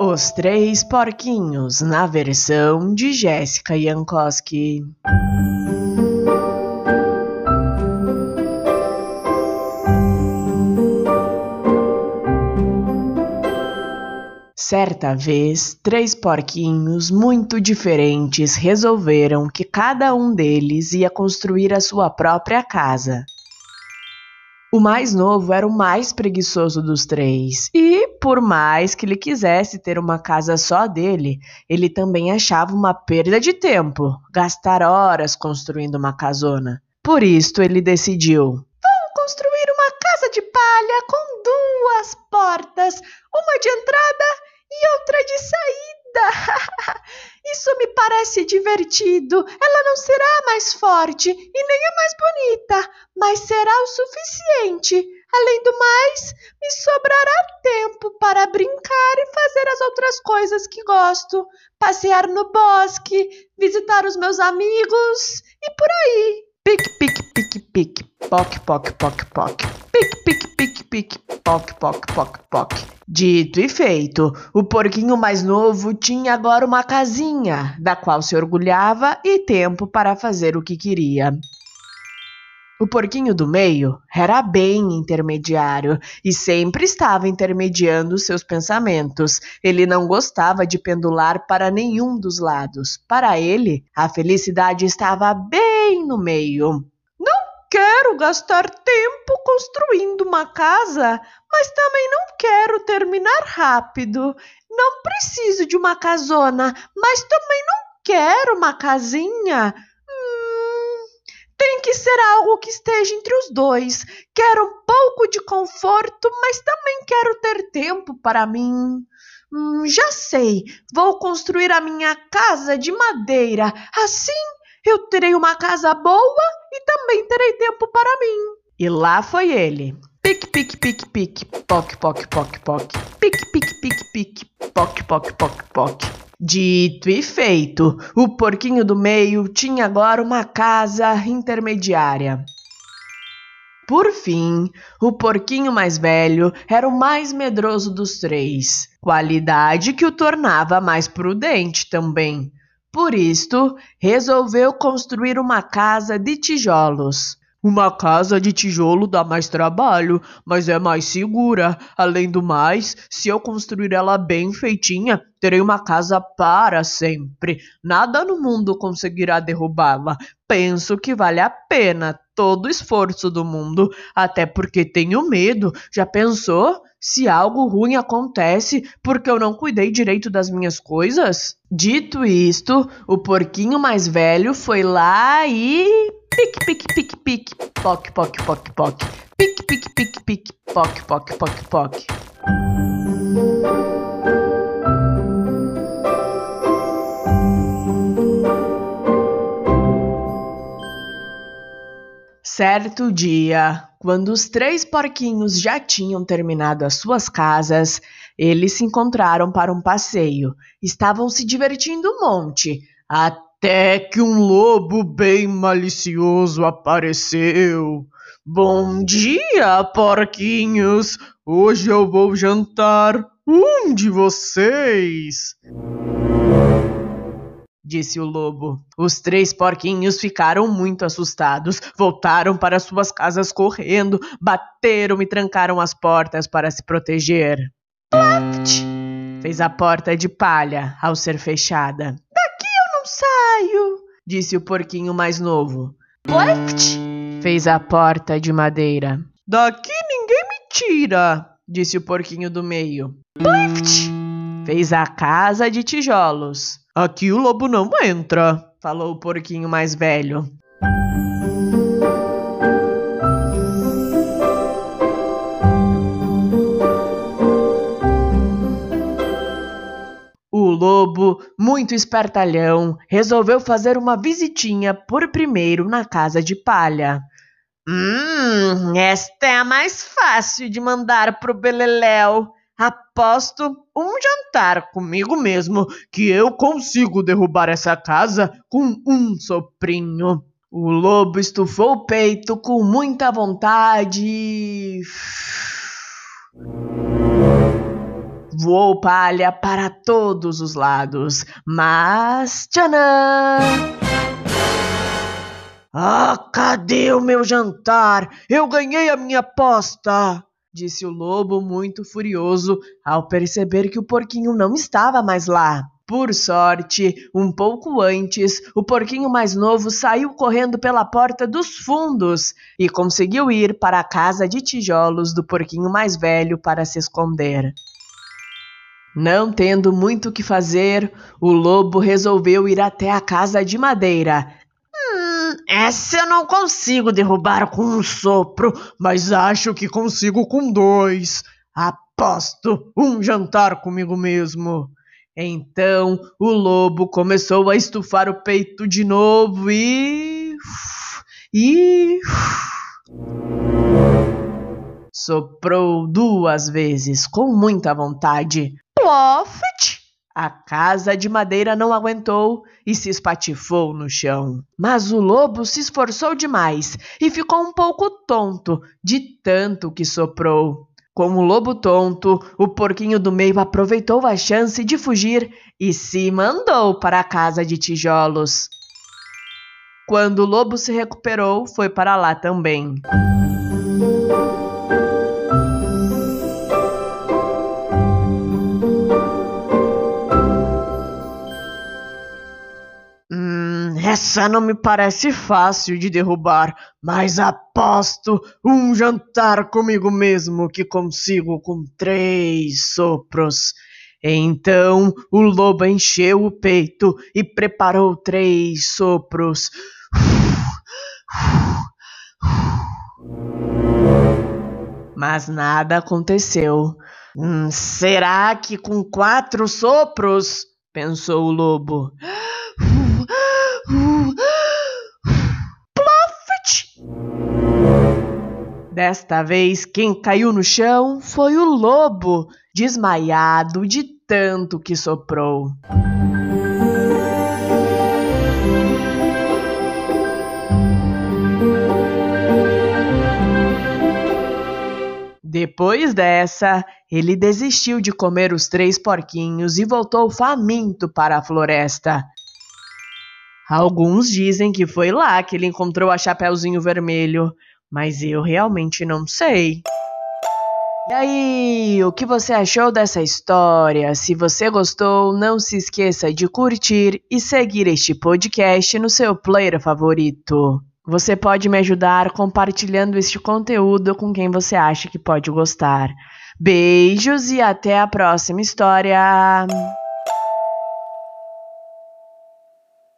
Os Três Porquinhos, na versão de Jéssica Jankowski. Certa vez, três porquinhos muito diferentes resolveram que cada um deles ia construir a sua própria casa. O mais novo era o mais preguiçoso dos três, e, por mais que ele quisesse ter uma casa só dele, ele também achava uma perda de tempo gastar horas construindo uma casona. Por isso, ele decidiu: Vou construir uma casa de palha com duas portas, uma de entrada e outra de saída. Isso me parece divertido. Ela não será mais forte e nem é mais bonita, mas será o suficiente. Além do mais, me sobrará tempo para brincar e fazer as outras coisas que gosto: passear no bosque, visitar os meus amigos e por aí. Pique, pique, pique, pique, poc, poc, poc, poc. Pique, pique, pique, pique, poc, poc, poc, poc. Dito e feito, o porquinho mais novo tinha agora uma casinha, da qual se orgulhava e tempo para fazer o que queria. O porquinho do meio era bem intermediário e sempre estava intermediando seus pensamentos. Ele não gostava de pendular para nenhum dos lados. Para ele, a felicidade estava bem no meio. Quero gastar tempo construindo uma casa, mas também não quero terminar rápido. Não preciso de uma casona, mas também não quero uma casinha. Tem que ser algo que esteja entre os dois. Quero um pouco de conforto, mas também quero ter tempo para mim. Hum, já sei, vou construir a minha casa de madeira. Assim eu terei uma casa boa e também terei tempo para mim. E lá foi ele. Pique, pique, pique, pique, poc, poc, poc, poc. Pique, pique, pique, pique, poc, poc, poc, poc. Dito e feito, o porquinho do meio tinha agora uma casa intermediária. Por fim, o porquinho mais velho era o mais medroso dos três, qualidade que o tornava mais prudente também. Por isto, resolveu construir uma casa de tijolos. Uma casa de tijolo dá mais trabalho, mas é mais segura. Além do mais, se eu construir ela bem feitinha, terei uma casa para sempre. Nada no mundo conseguirá derrubá-la. Penso que vale a pena todo o esforço do mundo, até porque tenho medo. Já pensou? Se algo ruim acontece porque eu não cuidei direito das minhas coisas? Dito isto, o porquinho mais velho foi lá e Pique, pique, pique, pique. Poc, poc, poc, poc. Pique, pique, pique, pique. Poc, poc, poc, poc. Certo dia, quando os três porquinhos já tinham terminado as suas casas, eles se encontraram para um passeio. Estavam se divertindo um monte, até até que um lobo bem malicioso apareceu. Bom dia, porquinhos! Hoje eu vou jantar um de vocês! Disse o lobo. Os três porquinhos ficaram muito assustados, voltaram para suas casas correndo, bateram e trancaram as portas para se proteger. Plaft! Fez a porta de palha ao ser fechada saio, disse o porquinho mais novo. Pleft! Fez a porta de madeira. Daqui ninguém me tira, disse o porquinho do meio. Pleft! Fez a casa de tijolos. Aqui o lobo não entra, falou o porquinho mais velho. Muito espertalhão, resolveu fazer uma visitinha por primeiro na casa de palha. Hum, esta é a mais fácil de mandar pro Beleléu. Aposto um jantar comigo mesmo que eu consigo derrubar essa casa com um soprinho. O lobo estufou o peito com muita vontade. Voou palha para todos os lados, mas tchanã! Ah, cadê o meu jantar? Eu ganhei a minha aposta! Disse o lobo muito furioso ao perceber que o porquinho não estava mais lá. Por sorte, um pouco antes, o porquinho mais novo saiu correndo pela porta dos fundos e conseguiu ir para a casa de tijolos do porquinho mais velho para se esconder. Não tendo muito o que fazer, o lobo resolveu ir até a casa de madeira. Hum, essa eu não consigo derrubar com um sopro, mas acho que consigo com dois. Aposto um jantar comigo mesmo. Então o lobo começou a estufar o peito de novo e. e. soprou duas vezes com muita vontade. Plofet! A casa de madeira não aguentou e se espatifou no chão. Mas o lobo se esforçou demais e ficou um pouco tonto de tanto que soprou. Como lobo tonto, o porquinho do meio aproveitou a chance de fugir e se mandou para a casa de tijolos. Quando o lobo se recuperou, foi para lá também. Essa não me parece fácil de derrubar, mas aposto um jantar comigo mesmo que consigo com três sopros. Então o lobo encheu o peito e preparou três sopros. Mas nada aconteceu. Hum, será que com quatro sopros? pensou o lobo. Desta vez, quem caiu no chão foi o lobo, desmaiado de tanto que soprou. Depois dessa, ele desistiu de comer os três porquinhos e voltou faminto para a floresta. Alguns dizem que foi lá que ele encontrou a Chapeuzinho Vermelho, mas eu realmente não sei. E aí, o que você achou dessa história? Se você gostou, não se esqueça de curtir e seguir este podcast no seu player favorito. Você pode me ajudar compartilhando este conteúdo com quem você acha que pode gostar. Beijos e até a próxima história!